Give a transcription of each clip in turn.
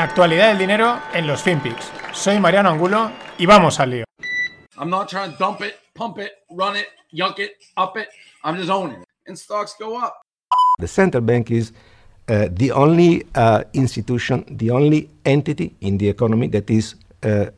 La actualidad del dinero en los FinPix. Soy Mariano Angulo y vamos al lío. I'm not trying to dump it, pump it, run it, yunk it, up it. I'm just owning it. And stocks go up. The central bank is uh, the only uh, institution, the only entity in the economy that is uh,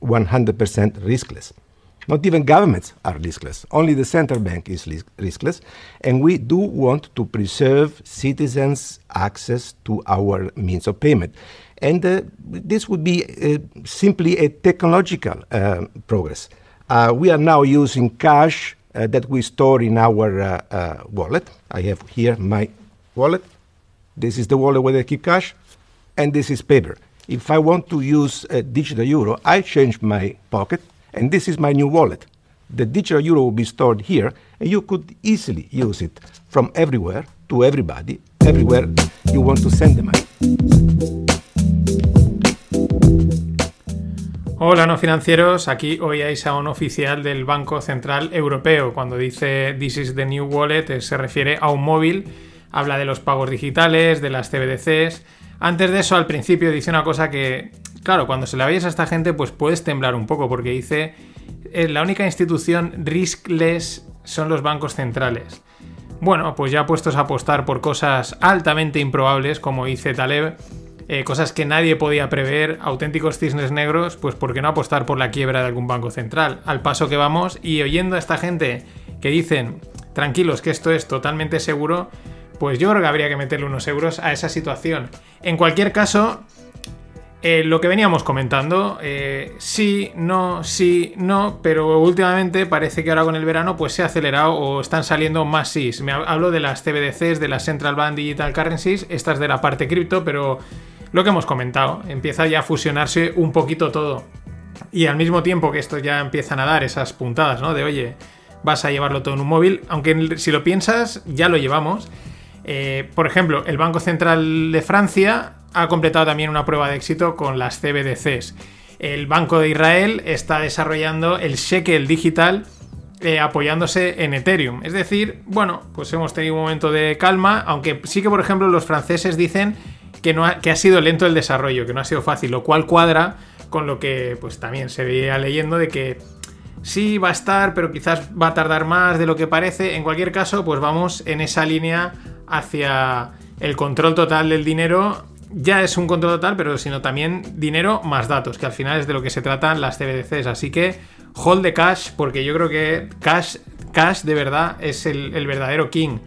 100% riskless. Not even governments are riskless. Only the central bank is riskless. And we do want to preserve citizens' access to our means of payment. And uh, this would be uh, simply a technological uh, progress. We are now using cash that we store in our wallet. I have here my wallet. This is the wallet where I keep cash, and this is paper. If I want to use a digital euro, I change my pocket, and this is my new wallet. The digital euro will be stored here, and you could easily use it from everywhere to everybody, everywhere you want to send the money. Hola no financieros, aquí oíais a un oficial del Banco Central Europeo. Cuando dice This is the new wallet eh, se refiere a un móvil, habla de los pagos digitales, de las CBDCs. Antes de eso, al principio dice una cosa que, claro, cuando se la veis a esta gente pues puedes temblar un poco porque dice eh, la única institución riskless son los bancos centrales. Bueno, pues ya puestos a apostar por cosas altamente improbables, como dice Taleb, eh, cosas que nadie podía prever, auténticos cisnes negros, pues ¿por qué no apostar por la quiebra de algún banco central? Al paso que vamos y oyendo a esta gente que dicen, tranquilos, que esto es totalmente seguro, pues yo creo que habría que meterle unos euros a esa situación. En cualquier caso, eh, lo que veníamos comentando, eh, sí, no, sí, no, pero últimamente parece que ahora con el verano pues se ha acelerado o están saliendo más sís. Me hablo de las CBDCs, de las Central Bank Digital Currencies, estas de la parte cripto, pero lo que hemos comentado, empieza ya a fusionarse un poquito todo. Y al mismo tiempo que esto ya empiezan a dar esas puntadas, ¿no? De oye, vas a llevarlo todo en un móvil, aunque si lo piensas, ya lo llevamos. Eh, por ejemplo, el Banco Central de Francia ha completado también una prueba de éxito con las CBDCs. El Banco de Israel está desarrollando el shekel digital eh, apoyándose en Ethereum. Es decir, bueno, pues hemos tenido un momento de calma, aunque sí que, por ejemplo, los franceses dicen que, no ha, que ha sido lento el desarrollo, que no ha sido fácil, lo cual cuadra con lo que pues también se veía leyendo de que sí va a estar, pero quizás va a tardar más de lo que parece. En cualquier caso, pues vamos en esa línea hacia el control total del dinero. Ya es un control total, pero sino también dinero más datos, que al final es de lo que se tratan las CBDCs. Así que hold the cash, porque yo creo que cash, cash de verdad es el, el verdadero king.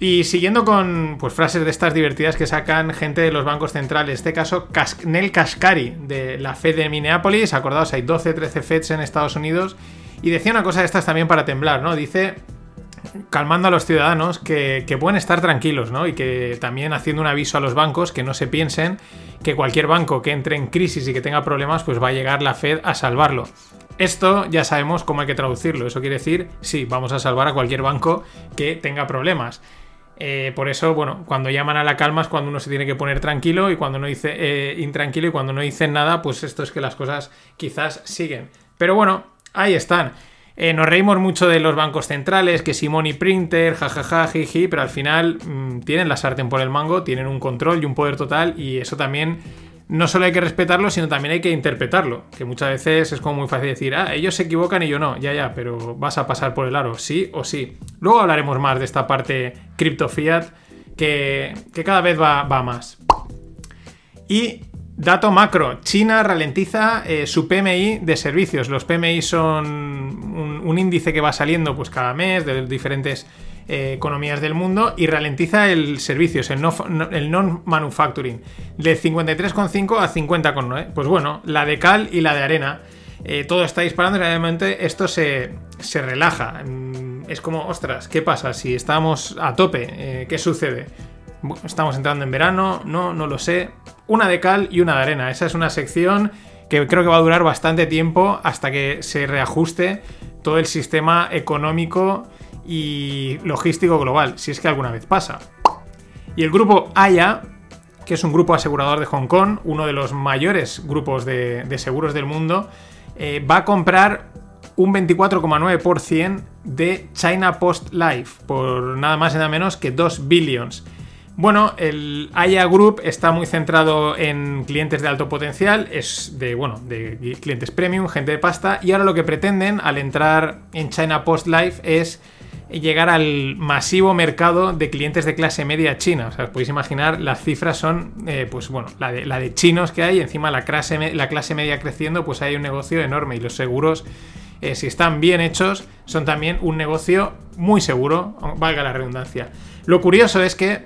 Y siguiendo con pues, frases de estas divertidas que sacan gente de los bancos centrales, en este caso Nel Kashkari de la Fed de Minneapolis, acordaos, hay 12, 13 Feds en Estados Unidos, y decía una cosa de estas también para temblar, ¿no? Dice, calmando a los ciudadanos, que, que pueden estar tranquilos, ¿no? Y que también haciendo un aviso a los bancos que no se piensen que cualquier banco que entre en crisis y que tenga problemas, pues va a llegar la Fed a salvarlo. Esto ya sabemos cómo hay que traducirlo. Eso quiere decir, sí, vamos a salvar a cualquier banco que tenga problemas. Eh, por eso, bueno, cuando llaman a la calma es cuando uno se tiene que poner tranquilo y cuando no dice eh, intranquilo y cuando no dicen nada, pues esto es que las cosas quizás siguen. Pero bueno, ahí están. Eh, nos reímos mucho de los bancos centrales, que si Money Printer, jajaja, jiji, pero al final mmm, tienen la sartén por el mango, tienen un control y un poder total y eso también no solo hay que respetarlo, sino también hay que interpretarlo. Que muchas veces es como muy fácil decir, ah, ellos se equivocan y yo no, ya, ya, pero vas a pasar por el aro, sí o sí. Luego hablaremos más de esta parte cripto fiat que, que cada vez va, va, más. Y dato macro, China ralentiza eh, su PMI de servicios. Los PMI son un, índice que va saliendo pues cada mes de diferentes eh, economías del mundo y ralentiza el servicios, el non-manufacturing, no, de 53,5 a 50,9. Pues bueno, la de cal y la de arena. Eh, todo está disparando y realmente esto se, se, relaja. Es como, ostras, ¿qué pasa? Si estamos a tope, eh, ¿qué sucede? Estamos entrando en verano, no, no lo sé. Una de cal y una de arena. Esa es una sección que creo que va a durar bastante tiempo hasta que se reajuste todo el sistema económico y logístico global, si es que alguna vez pasa. Y el grupo AYA, que es un grupo asegurador de Hong Kong, uno de los mayores grupos de, seguros del mundo, eh, va a comprar un 24,9% de China Post Life por nada más y nada menos que 2 billions. Bueno, el Aya Group está muy centrado en clientes de alto potencial, es de, bueno, de clientes premium, gente de pasta, y ahora lo que pretenden al entrar en China Post Life es llegar al masivo mercado de clientes de clase media china. O sea, os podéis imaginar, las cifras son, eh, pues bueno, la de, chinos que hay, encima la clase, la clase media creciendo, pues hay un negocio enorme y los seguros, eh, si están bien hechos, son también un negocio muy seguro, valga la redundancia. Lo curioso es que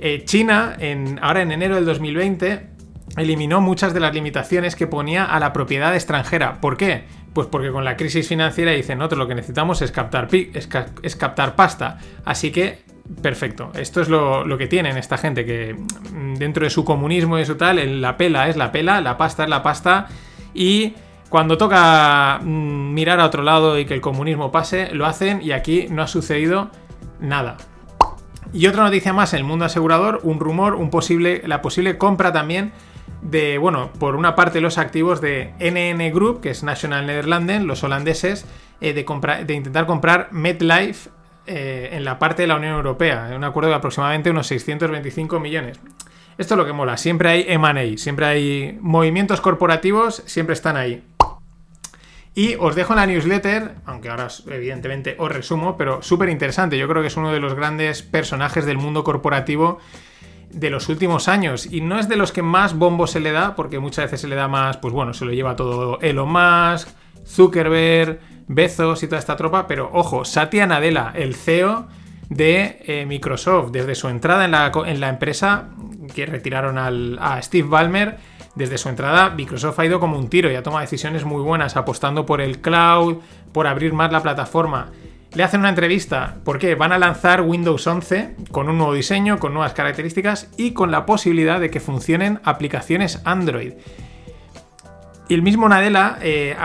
eh, China, en, ahora en enero del 2020, eliminó muchas de las limitaciones que ponía a la propiedad extranjera. ¿Por qué? Pues porque con la crisis financiera dicen, nosotros lo que necesitamos es captar, es, captar pasta. Así que, perfecto. Esto es lo, que tienen esta gente, que mm, dentro de su comunismo y su tal, la pela es la pela, la pasta es la pasta. Y cuando toca mm, mirar a otro lado y que el comunismo pase, lo hacen y aquí no ha sucedido nada. Y otra noticia más en el mundo asegurador, un rumor, un posible, la posible compra también de, bueno, por una parte los activos de NN Group, que es National Netherlands, los holandeses, eh, de, de, intentar comprar MetLife eh, en la parte de la Unión Europea, en un acuerdo de aproximadamente unos 625 millones. Esto es lo que mola, siempre hay M&A, siempre hay movimientos corporativos, siempre están ahí. Y os dejo en la newsletter, aunque ahora evidentemente os resumo, pero súper interesante. Yo creo que es uno de los grandes personajes del mundo corporativo de los últimos años. Y no es de los que más bombo se le da, porque muchas veces se le da más, pues bueno, se lo lleva todo Elon Musk, Zuckerberg, Bezos y toda esta tropa. Pero ojo, Satya Nadella, el CEO de eh, Microsoft, desde su entrada en la, en la empresa, que retiraron a Steve Ballmer desde su entrada, Microsoft ha ido como un tiro y ha tomado decisiones muy buenas, apostando por el cloud, por abrir más la plataforma. Le hacen una entrevista porque van a lanzar Windows 11 con un nuevo diseño, con nuevas características y con la posibilidad de que funcionen aplicaciones Android. Y el mismo Nadella eh,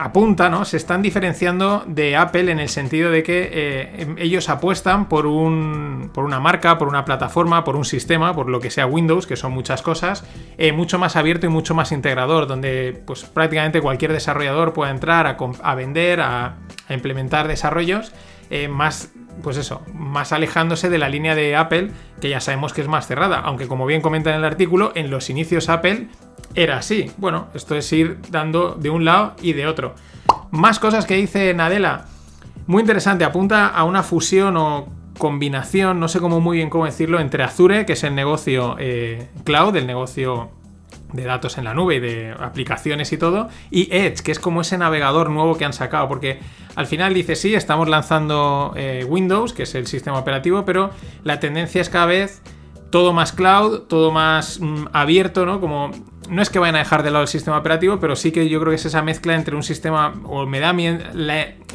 apunta, ¿no? Se están diferenciando de Apple en el sentido de que eh, ellos apuestan por, un, por una marca, por una plataforma, por un sistema, por lo que sea Windows, que son muchas cosas, eh, mucho más abierto y mucho más integrador, donde pues prácticamente cualquier desarrollador pueda entrar a, vender, a, implementar desarrollos eh, más pues eso, más alejándose de la línea de Apple, que ya sabemos que es más cerrada, aunque como bien comenta en el artículo, en los inicios Apple era así. Bueno, esto es ir dando de un lado y de otro. Más cosas que dice Nadella. Muy interesante, apunta a una fusión o combinación, no sé cómo muy bien cómo decirlo, entre Azure, que es el negocio eh, cloud, el negocio de datos en la nube y de aplicaciones y todo, y Edge, que es como ese navegador nuevo que han sacado, porque al final dice, sí, estamos lanzando eh, Windows, que es el sistema operativo, pero la tendencia es cada vez todo más cloud, todo más mm, abierto, ¿no? Como no es que vayan a dejar de lado el sistema operativo, pero sí que yo creo que es esa mezcla entre un sistema, o me da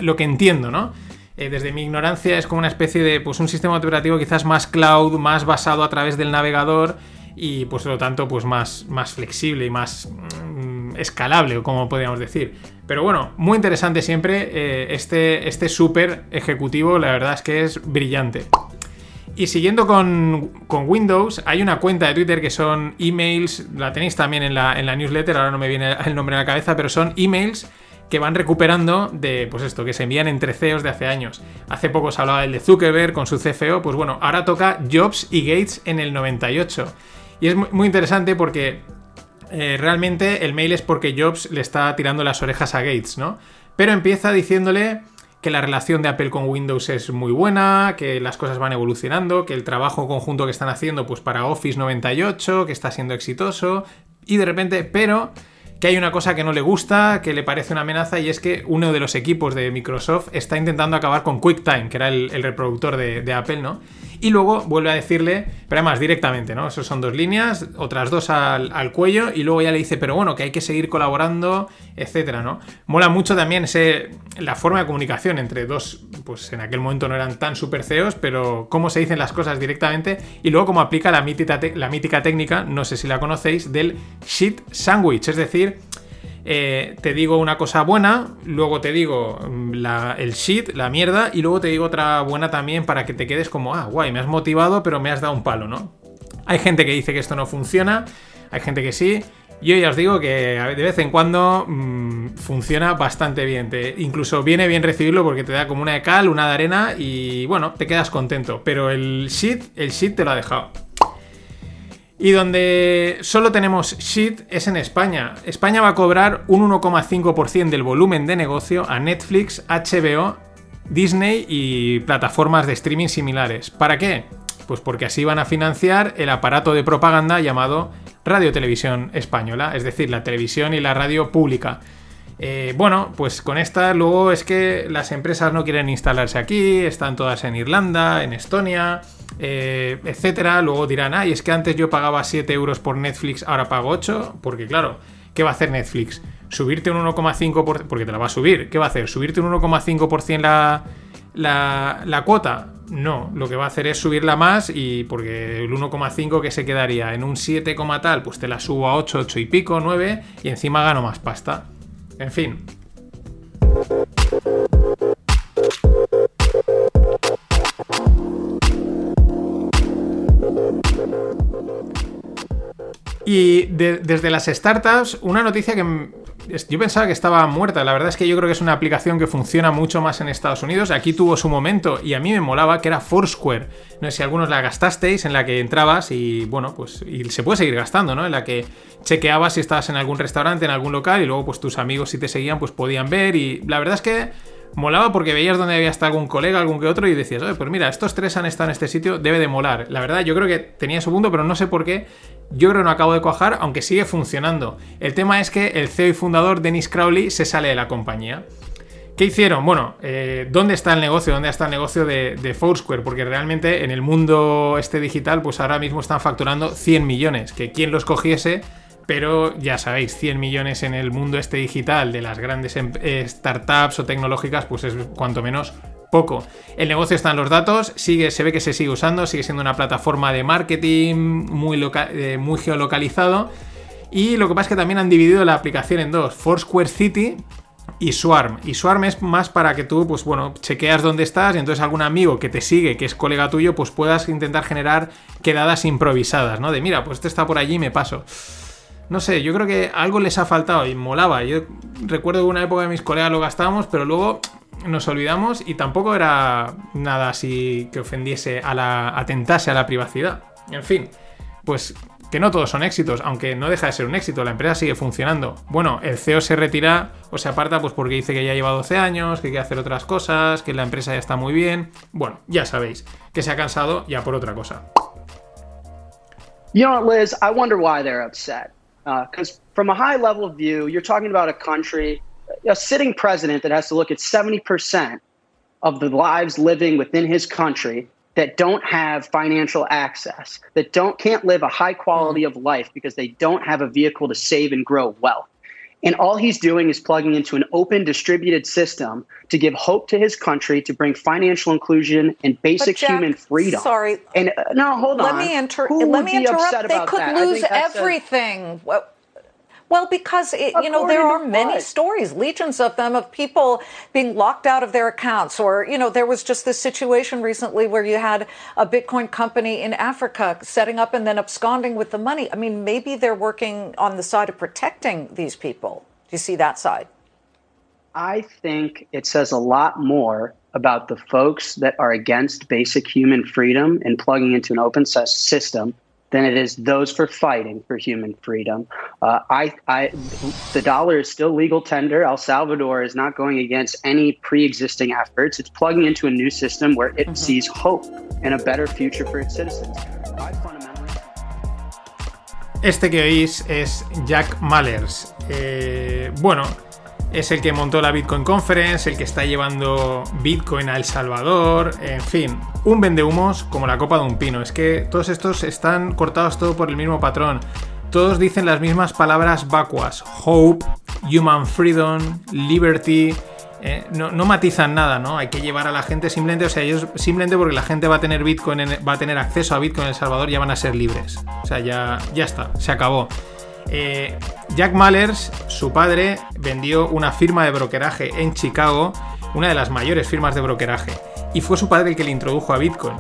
lo que entiendo, ¿no? Eh, desde mi ignorancia es como una especie de, pues un sistema operativo quizás más cloud, más basado a través del navegador y pues por lo tanto pues más, más flexible y más mm, escalable, como podríamos decir. Pero bueno, muy interesante siempre eh, este, este súper ejecutivo, la verdad es que es brillante. Y siguiendo con, Windows, hay una cuenta de Twitter que son emails, la tenéis también en la, en la newsletter, ahora no me viene el nombre a la cabeza, pero son emails que van recuperando de, pues esto, que se envían entre CEOs de hace años. Hace poco se hablaba del de Zuckerberg con su CFO, pues bueno, ahora toca Jobs y Gates en el 98. Y es muy interesante porque eh, realmente el mail es porque Jobs le está tirando las orejas a Gates, ¿no? Pero empieza diciéndole que la relación de Apple con Windows es muy buena, que las cosas van evolucionando, que el trabajo conjunto que están haciendo pues para Office 98, que está siendo exitoso, y de repente, pero que hay una cosa que no le gusta, que le parece una amenaza, y es que uno de los equipos de Microsoft está intentando acabar con QuickTime, que era el, reproductor de, de Apple, ¿no? Y luego vuelve a decirle, pero además directamente, ¿no? Esos son dos líneas, otras dos al, cuello y luego ya le dice, pero bueno, que hay que seguir colaborando, etcétera, ¿no? Mola mucho también la forma de comunicación entre dos, pues en aquel momento no eran tan super CEOs, pero cómo se dicen las cosas directamente y luego cómo aplica la mítica, la mítica técnica, no sé si la conocéis, del shit sandwich, es decir, eh, te digo una cosa buena, luego te digo mm, el shit, la mierda, y luego te digo otra buena también para que te quedes como, ah, guay, me has motivado, pero me has dado un palo, ¿no? Hay gente que dice que esto no funciona, hay gente que sí. Yo ya os digo que de vez en cuando mmm, funciona bastante bien. Te, incluso viene bien recibirlo porque te da como una de cal, una de arena y bueno, te quedas contento. Pero el sheet, el sheet te lo ha dejado. Y donde solo tenemos sheet es en España. España va a cobrar un 1,5% del volumen de negocio a Netflix, HBO, Disney y plataformas de streaming similares. ¿Para qué? Pues porque así van a financiar el aparato de propaganda llamado Radio Televisión Española, es decir, la televisión y la radio pública. Eh, bueno, pues con esta luego es que las empresas no quieren instalarse aquí, están todas en Irlanda, en Estonia, eh, etcétera. Luego dirán, ay, es que antes yo pagaba 7 euros por Netflix, ahora pago 8, porque claro, ¿qué va a hacer Netflix? Subirte un 1,5%, porque te la va a subir, ¿qué va a hacer? ¿Subirte un 1,5% la, la, la cuota? No, lo que va a hacer es subirla más y porque el 1,5 que se quedaría en un 7, tal, pues te la subo a 8, 8 y pico, 9 y encima gano más pasta. En fin. Y de, desde las startups, una noticia que yo pensaba que estaba muerta. La verdad es que yo creo que es una aplicación que funciona mucho más en Estados Unidos. Aquí tuvo su momento y a mí me molaba que era Foursquare. No sé si algunos la gastasteis, en la que entrabas y bueno, pues y se puede seguir gastando, ¿no? En la que chequeabas si estabas en algún restaurante, en algún local y luego pues tus amigos si te seguían pues podían ver y la verdad es que molaba porque veías donde había estado algún colega, algún que otro y decías, oye, pues mira, estos tres han estado en este sitio, debe de molar. La verdad, yo creo que tenía su punto, pero no sé por qué. Yo creo que no acabo de cuajar, aunque sigue funcionando. El tema es que el CEO y fundador Dennis Crowley se sale de la compañía. ¿Qué hicieron? Bueno, eh, ¿dónde está el negocio? ¿Dónde está el negocio de, de, Foursquare? Porque realmente en el mundo este digital, pues ahora mismo están facturando 100 millones. Que quien los cogiese pero ya sabéis, 100 millones en el mundo este digital de las grandes em, eh, startups o tecnológicas, pues es cuanto menos poco. El negocio está en los datos, sigue, se ve que se sigue usando, sigue siendo una plataforma de marketing muy, eh, muy geolocalizado. Y lo que pasa es que también han dividido la aplicación en dos, Foursquare City y Swarm. Y Swarm es más para que tú, pues bueno, chequeas dónde estás y entonces algún amigo que te sigue, que es colega tuyo, pues puedas intentar generar quedadas improvisadas, ¿no? De mira, pues este está por allí me paso. No sé, yo creo que algo les ha faltado y molaba. Yo recuerdo que una época de mis colegas lo gastábamos, pero luego nos olvidamos y tampoco era nada así que ofendiese a la. atentase a la privacidad. En fin, pues que no todos son éxitos, aunque no deja de ser un éxito, la empresa sigue funcionando. Bueno, el CEO se retira o se aparta pues porque dice que ya lleva 12 años, que quiere hacer otras cosas, que la empresa ya está muy bien. Bueno, ya sabéis, que se ha cansado ya por otra cosa. You know, Liz, I wonder why they're upset. Because uh, from a high level of view, you're talking about a country, a sitting president that has to look at 70% of the lives living within his country that don't have financial access, that don't can't live a high quality of life because they don't have a vehicle to save and grow wealth. And all he's doing is plugging into an open distributed system to give hope to his country, to bring financial inclusion and basic Jack, human freedom. Sorry. And uh, no, hold let on. Me inter- Who let would me interrupt. they could that? lose everything. A- well, because it, you know there are many what? stories, legions of them, of people being locked out of their accounts, or you know there was just this situation recently where you had a Bitcoin company in Africa setting up and then absconding with the money. I mean, maybe they're working on the side of protecting these people. Do you see that side? I think it says a lot more about the folks that are against basic human freedom and plugging into an open system than it is those for fighting for human freedom. Uh, I, I, the dollar is still legal tender. El Salvador is not going against any pre-existing efforts. It's plugging into a new system where it mm-hmm. sees hope and a better future for its citizens. Este que oís es Jack Mallers. Eh, bueno, es el que montó la Bitcoin Conference, el que está llevando Bitcoin a El Salvador, en fin, un vendehumos como la copa de un pino. Es que todos estos están cortados todo por el mismo patrón. Todos dicen las mismas palabras vacuas: hope, human freedom, liberty. Eh, no, no, matizan nada, ¿no? Hay que llevar a la gente simplemente, o sea, ellos simplemente porque la gente va a tener Bitcoin, va a tener acceso a Bitcoin en El Salvador, ya van a ser libres. O sea, ya, ya está, se acabó. Eh, Jack Mallers, su padre, vendió una firma de brokeraje en Chicago, una de las mayores firmas de brokeraje, y fue su padre el que le introdujo a Bitcoin.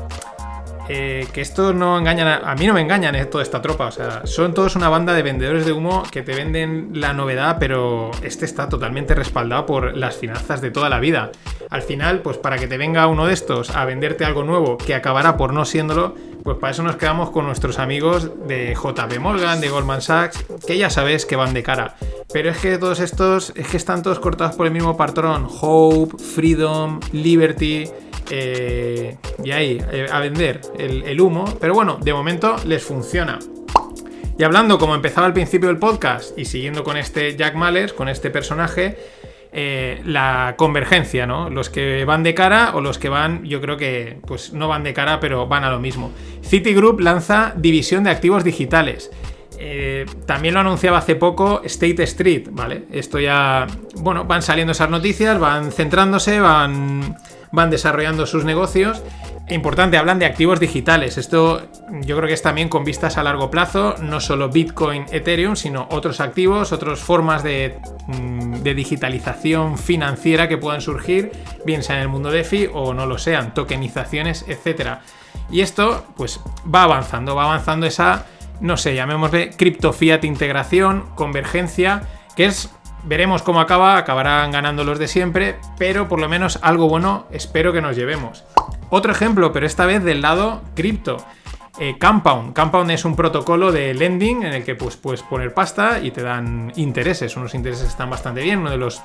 Eh, que esto no engañan, a, mí no me engañan eh, toda esta tropa, o sea, son todos una banda de vendedores de humo que te venden la novedad, pero este está totalmente respaldado por las finanzas de toda la vida. Al final, pues para que te venga uno de estos a venderte algo nuevo que acabará por no siéndolo, pues para eso nos quedamos con nuestros amigos de JP Morgan, de Goldman Sachs, que ya sabes que van de cara. Pero es que todos estos, es que están todos cortados por el mismo patrón. Hope, Freedom, Liberty. Eh, y ahí, eh, a vender el, humo. Pero bueno, de momento les funciona. Y hablando como empezaba al principio del podcast y siguiendo con este Jack Mallers, con este personaje, eh, la convergencia, ¿no? Los que van de cara o los que van, yo creo que pues no van de cara, pero van a lo mismo. Citigroup lanza división de activos digitales. También lo anunciaba hace poco State Street, ¿vale? Esto ya, bueno, van saliendo esas noticias, van centrándose, van, van desarrollando sus negocios Importante, hablan de activos digitales. Esto yo creo que es también con vistas a largo plazo, no solo Bitcoin, Ethereum, sino otros activos, otras formas de, mm, de digitalización financiera que puedan surgir, bien sea en el mundo DeFi o no lo sean, tokenizaciones, etc. Y esto pues va avanzando, va avanzando esa, no sé, llamémosle cripto fiat integración, convergencia, que es Veremos cómo acaba, acabarán ganando los de siempre, pero por lo menos algo bueno espero que nos llevemos. Otro ejemplo, pero esta vez del lado cripto. Eh, Compound. Compound es un protocolo de lending en el que pues, puedes poner pasta y te dan intereses. Unos intereses están bastante bien. Uno de los,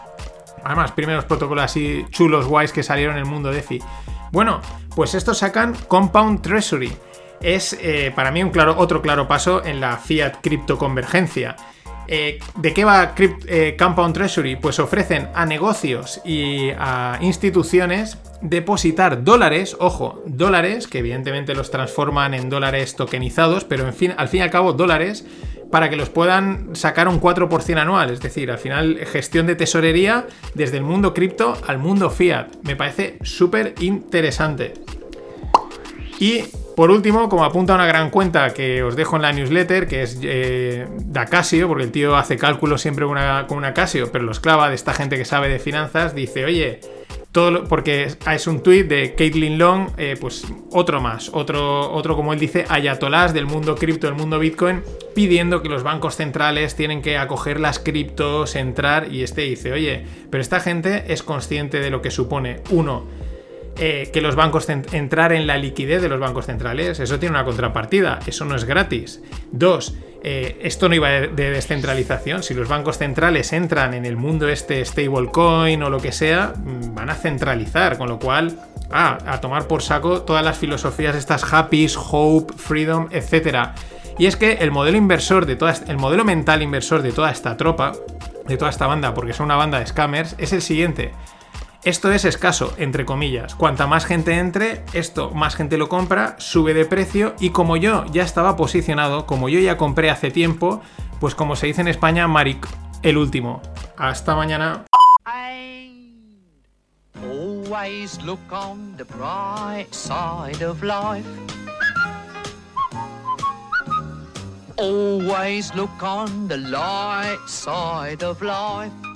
además, primeros protocolos así chulos, guays que salieron en el mundo DeFi. Bueno, pues estos sacan Compound Treasury. Es eh, para mí un claro, otro claro paso en la fiat cripto convergencia. Eh, ¿De qué va eh, Compound Treasury? Pues ofrecen a negocios y a instituciones depositar dólares, ojo, dólares, que evidentemente los transforman en dólares tokenizados, pero en fin, al fin y al cabo dólares, para que los puedan sacar un 4% anual. Es decir, al final gestión de tesorería desde el mundo cripto al mundo fiat. Me parece súper interesante. Y por último, como apunta una gran cuenta que os dejo en la newsletter, que es eh, Dacasio, porque el tío hace cálculos siempre con una, con Casio, pero los clava de esta gente que sabe de finanzas, dice, oye, todo porque es un tuit de Caitlin Long, eh, pues otro más, otro, otro como él dice, ayatolás del mundo cripto, del mundo Bitcoin, pidiendo que los bancos centrales tienen que acoger las criptos, entrar, y este dice, oye, pero esta gente es consciente de lo que supone, uno, eh, que los bancos entrar en la liquidez de los bancos centrales. Eso tiene una contrapartida, eso no es gratis. Dos, eh, esto no iba de, descentralización. Si los bancos centrales entran en el mundo este stablecoin o lo que sea, mm, van a centralizar, con lo cual, ah, a tomar por saco todas las filosofías estas happy, hope, freedom, etc. Y es que el modelo inversor de toda, el modelo mental inversor de toda esta tropa, de toda esta banda, porque son una banda de scammers, es el siguiente. Esto es escaso, entre comillas. Cuanta más gente entre, esto más gente lo compra, sube de precio y como yo ya estaba posicionado, como yo ya compré hace tiempo, pues como se dice en España, Maric, el último. Hasta mañana. Always look on the light side of life.